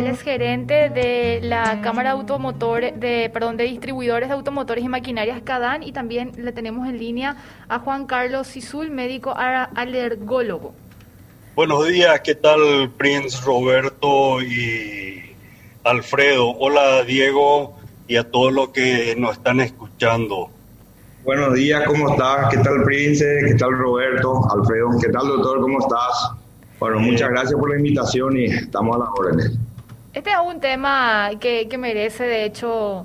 él es gerente de la Cámara de de, perdón, de Distribuidores de Automotores y Maquinarias CADAN y también le tenemos en línea a Juan Carlos Sisul, médico alergólogo. Buenos días, ¿qué tal Prince Roberto y Alfredo? Hola Diego y a todos los que nos están escuchando. Buenos días, ¿cómo estás? ¿Qué tal Prince? ¿Qué tal Roberto? Alfredo, ¿qué tal doctor? ¿Cómo estás? Bueno, muchas gracias por la invitación y estamos a las órdenes. Este es un tema que, merece, de hecho,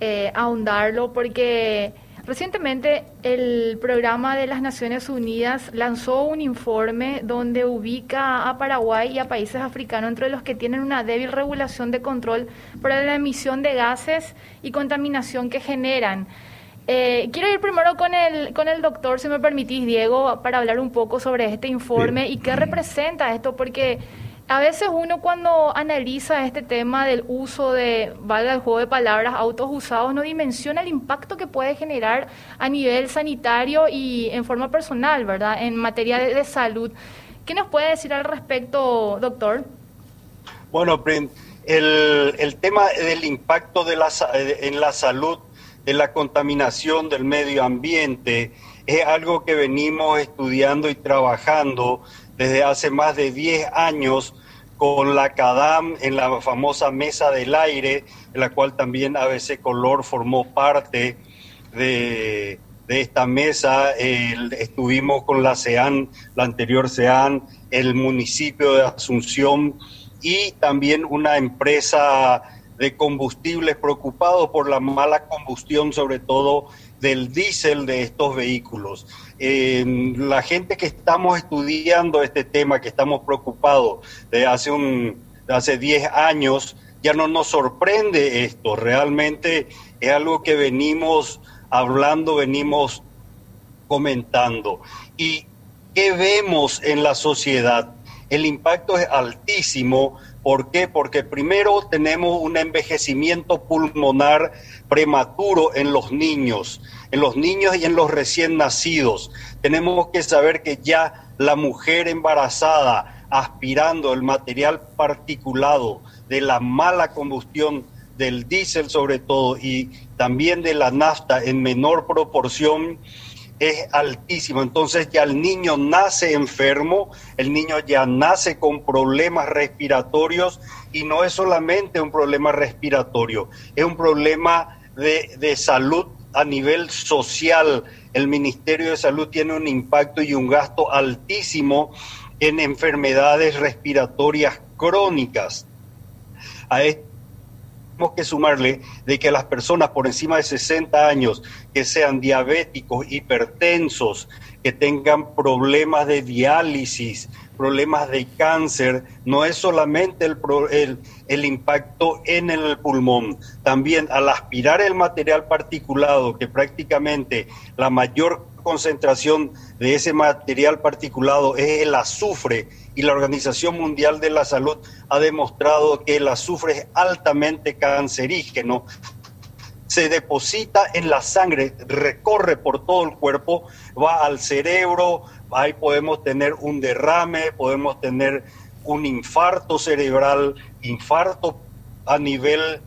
eh, ahondarlo porque recientemente el programa de las Naciones Unidas lanzó un informe donde ubica a Paraguay y a países africanos entre los que tienen una débil regulación de control para la emisión de gases y contaminación que generan. Eh, quiero ir primero con el, con el doctor, si me permitís, Diego, para hablar un poco sobre este informe y qué representa esto, porque a veces uno cuando analiza este tema del uso de, valga el juego de palabras, autos usados, no dimensiona el impacto que puede generar a nivel sanitario y en forma personal, ¿verdad? En materia de, salud. ¿Qué nos puede decir al respecto, doctor? Bueno, el, el tema del impacto de la, en la salud, de la contaminación del medio ambiente, es algo que venimos estudiando y trabajando desde hace más de 10 años con la CADAM en la famosa mesa del aire, en la cual también ABC Color formó parte de, esta mesa. estuvimos con la CEAN, la anterior CEAN, el municipio de Asunción y también una empresa de combustibles preocupados por la mala combustión, sobre todo del diésel de estos vehículos. Eh, la gente que estamos estudiando este tema, que estamos preocupados de hace, un, hace 10 años, ya no nos sorprende esto, realmente es algo que venimos hablando, venimos comentando. ¿Y qué vemos en la sociedad? El impacto es altísimo ¿Por qué? Porque primero tenemos un envejecimiento pulmonar prematuro en los niños, en los niños y en los recién nacidos. Tenemos que saber que ya la mujer embarazada aspirando el material particulado de la mala combustión del diésel sobre todo y también de la nafta en menor proporción, es altísimo. Entonces ya el niño nace enfermo, el niño ya nace con problemas respiratorios y no es solamente un problema respiratorio, es un problema de, de salud a nivel social. El Ministerio de Salud tiene un impacto y un gasto altísimo en enfermedades respiratorias crónicas. A tenemos que sumarle de que las personas por encima de 60 años que sean diabéticos, hipertensos, que tengan problemas de diálisis, problemas de cáncer, no es solamente el, el, el, impacto en el pulmón, también al aspirar el material particulado, que prácticamente la mayor concentración de ese material particulado es el azufre y la Organización Mundial de la Salud ha demostrado que el azufre es altamente cancerígeno, se deposita en la sangre, recorre por todo el cuerpo, va al cerebro, ahí podemos tener un derrame, podemos tener un infarto cerebral, infarto a nivel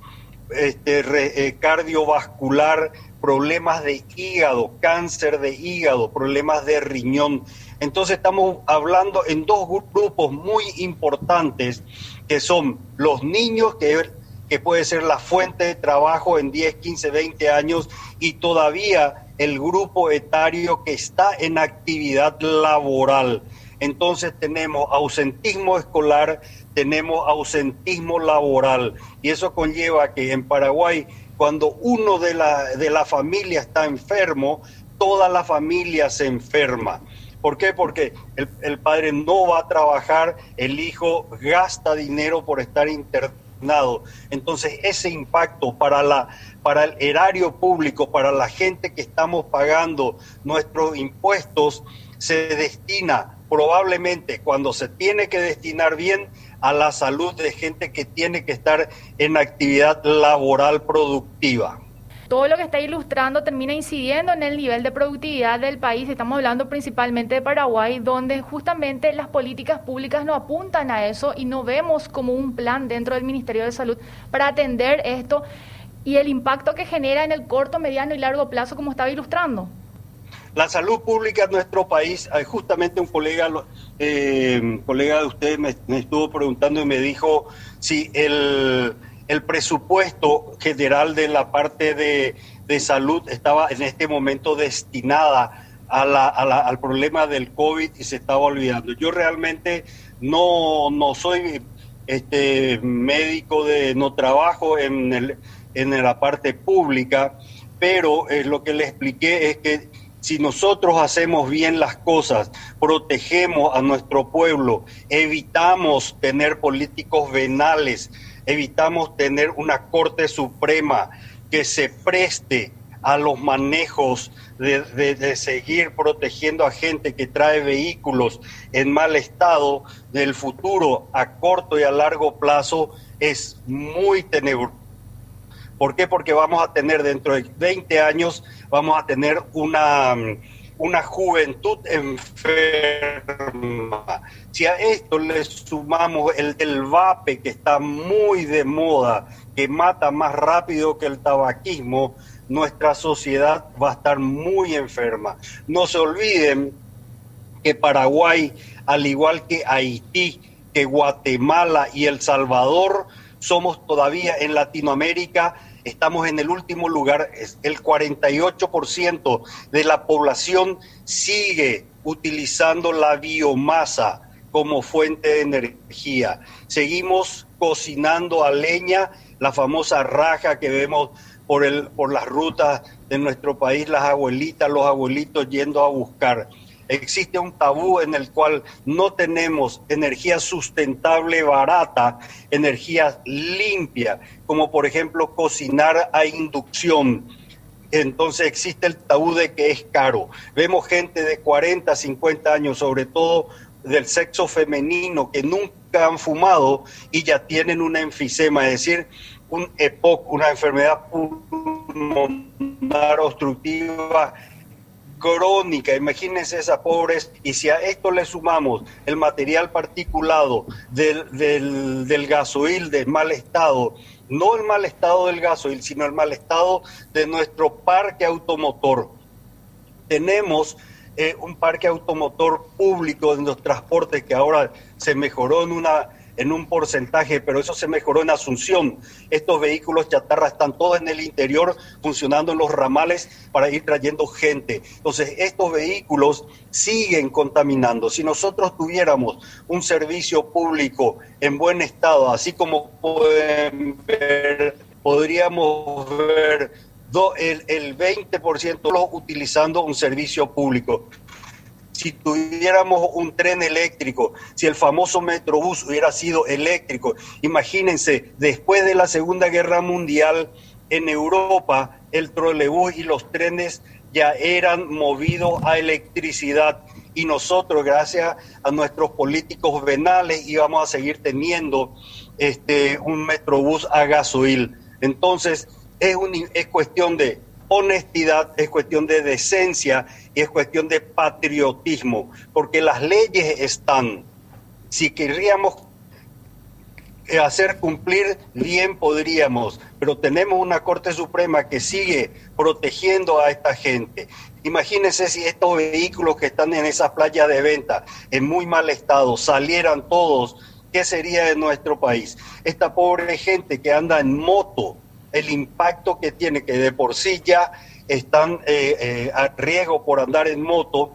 este, eh, cardiovascular, problemas de hígado, cáncer de hígado, problemas de riñón. Entonces estamos hablando en dos grupos muy importantes que son los niños, que, que puede ser la fuente de trabajo en 10, 15, 20 años, y todavía el grupo etario que está en actividad laboral. Entonces tenemos ausentismo escolar, tenemos ausentismo laboral, y eso conlleva que en Paraguay, cuando uno de la, de la familia está enfermo, toda la familia se enferma. ¿Por qué? Porque el, padre no va a trabajar, el hijo gasta dinero por estar internado. Entonces, ese impacto para, la, para el erario público, para la gente que estamos pagando nuestros impuestos, se destina probablemente cuando se tiene que destinar bien a la salud de gente que tiene que estar en actividad laboral productiva. todo lo que está ilustrando termina incidiendo en el nivel de productividad del país. Estamos hablando principalmente de Paraguay, donde justamente las políticas públicas no apuntan a eso y no vemos como un plan dentro del Ministerio de Salud para atender esto y el impacto que genera en el corto, mediano y largo plazo, como estaba ilustrando. La salud pública en nuestro país, justamente un colega, eh, colega de ustedes me, estuvo preguntando y me dijo si el, presupuesto general de la parte de, salud estaba en este momento destinada a la, al problema del COVID y se estaba olvidando. Yo realmente no, no soy este médico de no trabajo en, el, en la parte pública, pero eh, lo que le expliqué es que si nosotros hacemos bien las cosas, protegemos a nuestro pueblo, evitamos tener políticos venales, evitamos tener una Corte Suprema que se preste a los manejos de, seguir protegiendo a gente que trae vehículos en mal estado, del futuro a corto y a largo plazo es muy tenebroso ¿Por qué? Porque vamos a tener dentro de 20 años, vamos a tener una, una juventud enferma. Si a esto le sumamos el del vape, que está muy de moda, que mata más rápido que el tabaquismo, nuestra sociedad va a estar muy enferma. No se olviden que Paraguay, al igual que Haití, que Guatemala y El Salvador, somos todavía en Latinoamérica, estamos en el último lugar, el 48% de la población sigue utilizando la biomasa como fuente de energía. Seguimos cocinando a leña, la famosa raja que vemos por, el, por las rutas de nuestro país, las abuelitas, los abuelitos yendo a buscar existe un tabú en el cual no tenemos energía sustentable barata, energía limpia, como por ejemplo cocinar a inducción. Entonces existe el tabú de que es caro. Vemos gente de 40, 50 años, sobre todo del sexo femenino, que nunca han fumado y ya tienen una enfisema, es decir, un EPOC, una enfermedad pulmonar obstructiva crónica, imagínense esas pobres, y si a esto le sumamos el material particulado del, del, del gasoil de mal estado, no el mal estado del gasoil, sino el mal estado de nuestro parque automotor. Tenemos eh, un parque automotor público en los transportes que ahora se mejoró en una en un porcentaje, pero eso se mejoró en Asunción. Estos vehículos chatarra están todos en el interior funcionando en los ramales para ir trayendo gente. Entonces, estos vehículos siguen contaminando. Si nosotros tuviéramos un servicio público en buen estado, así como pueden ver, podríamos ver el, el 20% utilizando un servicio público si tuviéramos un tren eléctrico, si el famoso Metrobús hubiera sido eléctrico. Imagínense, después de la Segunda Guerra Mundial, en Europa el trolebús y los trenes ya eran movidos a electricidad y nosotros, gracias a nuestros políticos venales, íbamos a seguir teniendo este, un Metrobús a gasoil. Entonces, es, un, es cuestión de honestidad, es cuestión de decencia y es cuestión de patriotismo, porque las leyes están. Si querríamos hacer cumplir, bien podríamos, pero tenemos una Corte Suprema que sigue protegiendo a esta gente. Imagínense si estos vehículos que están en esas playas de venta en muy mal estado salieran todos, ¿qué sería de nuestro país? Esta pobre gente que anda en moto, el impacto que tiene, que de por sí ya están eh, eh, a riesgo por andar en moto,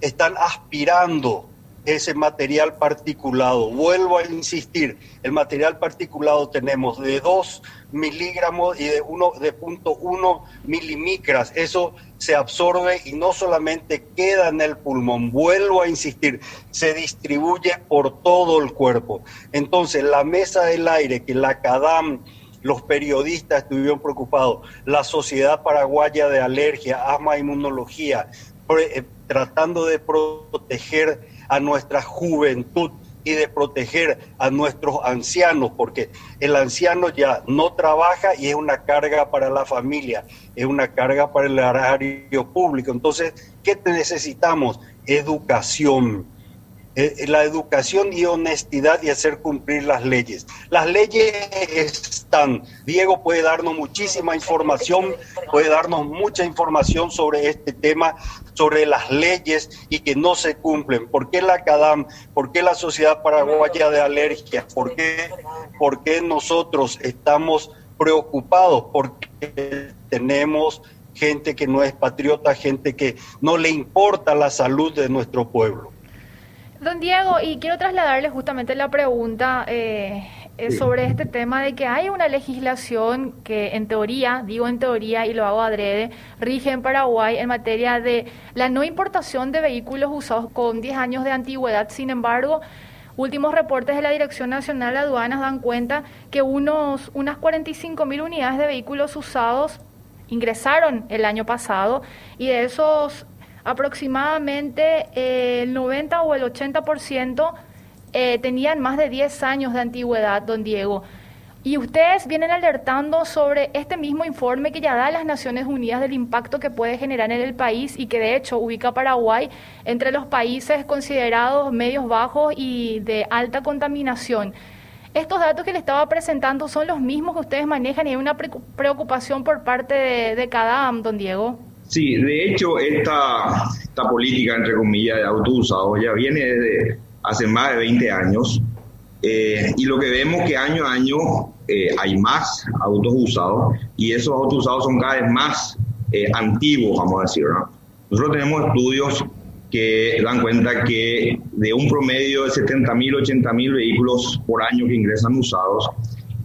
están aspirando ese material particulado. Vuelvo a insistir, el material particulado tenemos de 2 miligramos y de 1 de punto 1 milimicras. Eso se absorbe y no solamente queda en el pulmón, vuelvo a insistir, se distribuye por todo el cuerpo. Entonces, la mesa del aire que la CADAM los periodistas estuvieron preocupados, la Sociedad Paraguaya de Alergia, Asma e Inmunología, eh, tratando de proteger a nuestra juventud y de proteger a nuestros ancianos, porque el anciano ya no trabaja y es una carga para la familia, es una carga para el horario público. Entonces, ¿qué necesitamos? Educación eh, la educación y honestidad y hacer cumplir las leyes. Las leyes están, Diego puede darnos muchísima información, puede darnos mucha información sobre este tema, sobre las leyes y que no se cumplen. ¿Por qué la CADAM? ¿Por qué la Sociedad Paraguaya de Alergia? ¿Por qué, por qué nosotros estamos preocupados? Porque tenemos gente que no es patriota, gente que no le importa la salud de nuestro pueblo. Don Diego, y quiero trasladarle justamente la pregunta eh, eh, sobre este tema de que hay una legislación que en teoría, digo en teoría y lo hago adrede, rige en Paraguay en materia de la no importación de vehículos usados con 10 años de antigüedad. Sin embargo, últimos reportes de la Dirección Nacional de Aduanas dan cuenta que unos, unas 45 mil unidades de vehículos usados ingresaron el año pasado y de esos aproximadamente eh, el 90 o el 80% eh, tenían más de 10 años de antigüedad, don Diego. Y ustedes vienen alertando sobre este mismo informe que ya da las Naciones Unidas del impacto que puede generar en el país y que de hecho ubica Paraguay entre los países considerados medios bajos y de alta contaminación. Estos datos que le estaba presentando son los mismos que ustedes manejan y hay una preocupación por parte de, de CADAM, don Diego. Sí, de hecho, esta, esta política, entre comillas, de autos usados ya viene desde hace más de 20 años. Eh, y lo que vemos que año a año eh, hay más autos usados y esos autos usados son cada vez más eh, antiguos, vamos a decir. Nosotros tenemos estudios que dan cuenta que de un promedio de 70 mil, 80 mil vehículos por año que ingresan usados,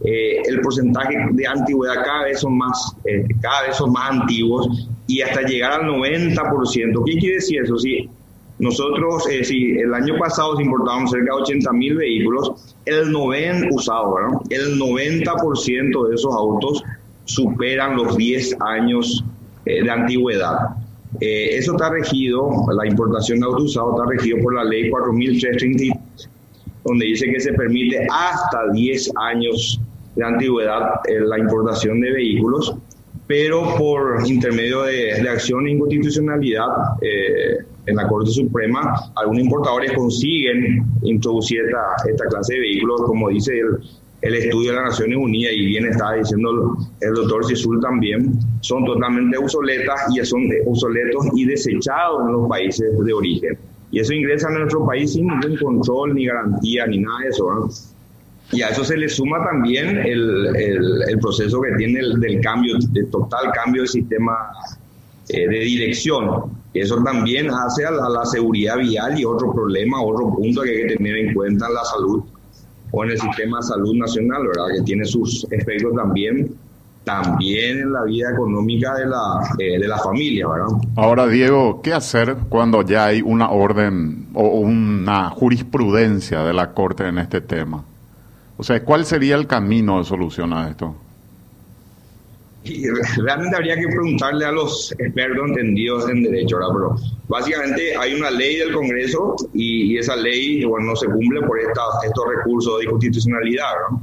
el porcentaje de antigüedad cada vez son más, cada vez son más antiguos y hasta llegar al 90%. ¿Qué quiere decir eso? Si nosotros, eh, si el año pasado importábamos cerca de 80 mil vehículos, el 90 usado, El 90% de esos autos superan los 10 años eh, de antigüedad. Eh, eso está regido, la importación de autos usados está regido por la ley 4333, donde dice que se permite hasta 10 años de antigüedad la importación de vehículos pero por intermedio de, acción de inconstitucionalidad eh, en la Corte Suprema, algunos importadores consiguen introducir esta, esta clase de vehículos, como dice el, estudio de las Naciones Unidas y bien está diciendo el doctor Cisul también, son totalmente obsoletas y son obsoletos y desechados en los países de origen. Y eso ingresa en nuestro país sin ningún control, ni garantía, ni nada de eso. ¿no? Y a eso se le suma también el, el, proceso que tiene el, del cambio, del total cambio del sistema eh, de dirección. Eso también hace a la, seguridad vial y otro problema, otro punto que hay que tener en cuenta en la salud o en el sistema de salud nacional, ¿verdad? Que tiene sus efectos también también en la vida económica de la, eh, de la familia, ¿verdad? Ahora, Diego, ¿qué hacer cuando ya hay una orden o una jurisprudencia de la Corte en este tema? O sea, ¿cuál sería el camino de solución a esto? Y realmente habría que preguntarle a los expertos entendidos en derecho, ¿verdad? Pero básicamente hay una ley del Congreso y, esa ley, bueno, no se cumple por estos recursos de constitucionalidad, ¿no?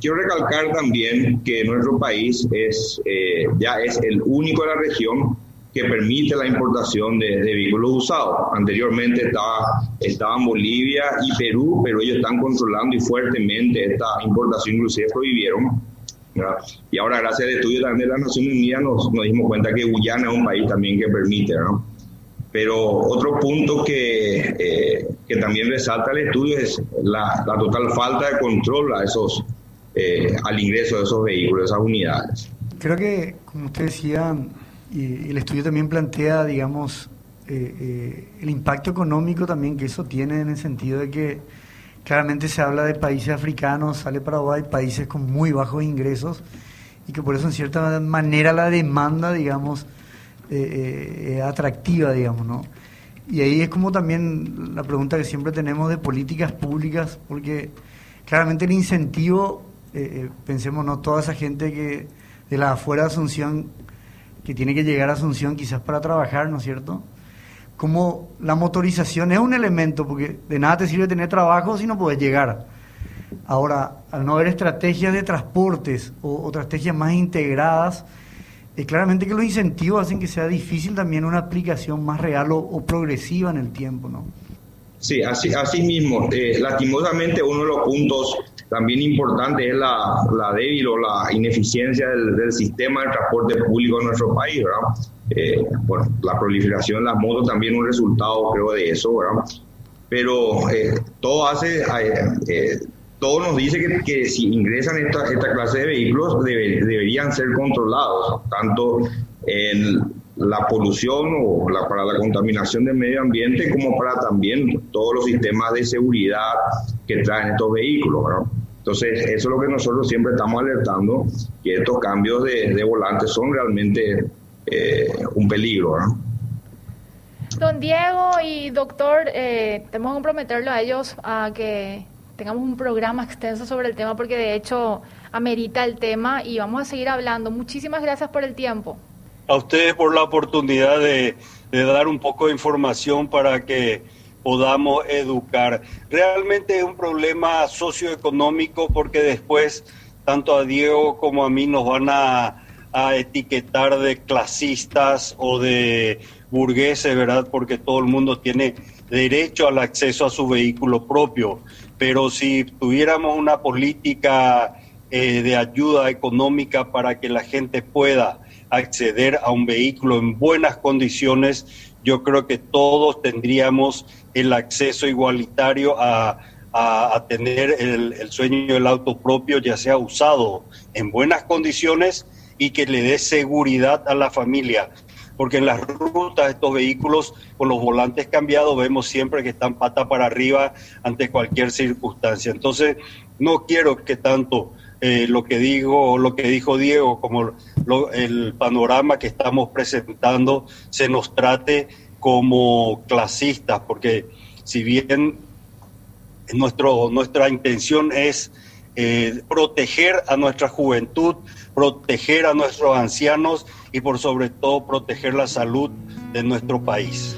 Quiero recalcar también que nuestro país es, eh, ya es el único de la región que permite la importación de, vehículos usados. Anteriormente estaba, estaban Bolivia y Perú, pero ellos están controlando y fuertemente esta importación, inclusive prohibieron. Y ahora, gracias al estudio también de las Naciones Unidas, nos, nos dimos cuenta que Guyana es un país también que permite. ¿no? Pero otro punto que, eh, que también resalta el estudio es la, la total falta de control a esos, eh, al ingreso de esos vehículos, esas unidades. Creo que, como usted decía, y el estudio también plantea, digamos, eh, eh, el impacto económico también que eso tiene en el sentido de que claramente se habla de países africanos, sale Paraguay, países con muy bajos ingresos y que por eso en cierta manera la demanda, digamos, eh, es atractiva, digamos, ¿no? Y ahí es como también la pregunta que siempre tenemos de políticas públicas, porque claramente el incentivo, pensemos, ¿no? Toda esa gente que de la afuera de Asunción que tiene que llegar a Asunción quizás para trabajar, ¿no es cierto? como la motorización es un elemento, porque de nada te sirve tener trabajo si no puedes llegar. Ahora, al no haber estrategias de transportes o, estrategias más integradas, es claramente que los incentivos hacen que sea difícil también una aplicación más real o, progresiva en el tiempo, ¿no? Sí, así, así mismo. Eh, lastimosamente uno de los puntos también importantes es la, la débil o la ineficiencia del, sistema de transporte público en nuestro país, ¿verdad? Eh, bueno, la proliferación de las motos también un resultado, creo, de eso, ¿verdad? Pero eh, todo hace, todo nos dice que, si ingresan esta, esta clase de vehículos deberían ser controlados, tanto en la polución o la, para la contaminación del medio ambiente como para también todos los sistemas de seguridad que traen estos vehículos. Entonces, eso es lo que nosotros siempre estamos alertando, que estos cambios de, de volantes son realmente eh, un peligro. Don Diego y doctor, eh, tenemos que comprometerlo a ellos a que tengamos un programa extenso sobre el tema porque de hecho amerita el tema y vamos a seguir hablando. Muchísimas gracias por el tiempo. A ustedes por la oportunidad de, dar un poco de información para que podamos educar. Realmente es un problema socioeconómico porque después tanto a Diego como a mí nos van a a etiquetar de clasistas o de burgueses, ¿verdad? Porque todo el mundo tiene derecho al acceso a su vehículo propio. Pero si tuviéramos una política eh, de ayuda económica para que la gente pueda acceder a un vehículo en buenas condiciones, yo creo que todos tendríamos el acceso igualitario a, tener el, el sueño del auto propio, ya sea usado en buenas condiciones y que le dé seguridad a la familia. Porque en las rutas estos vehículos con los volantes cambiados vemos siempre que están pata para arriba ante cualquier circunstancia. Entonces, no quiero que tanto eh, lo que digo, lo que dijo Diego, como el panorama que estamos presentando se nos trate como clasistas, porque si bien nuestro, nuestra intención es eh, proteger a nuestra juventud, proteger a nuestros ancianos y por sobre todo proteger la salud de nuestro país.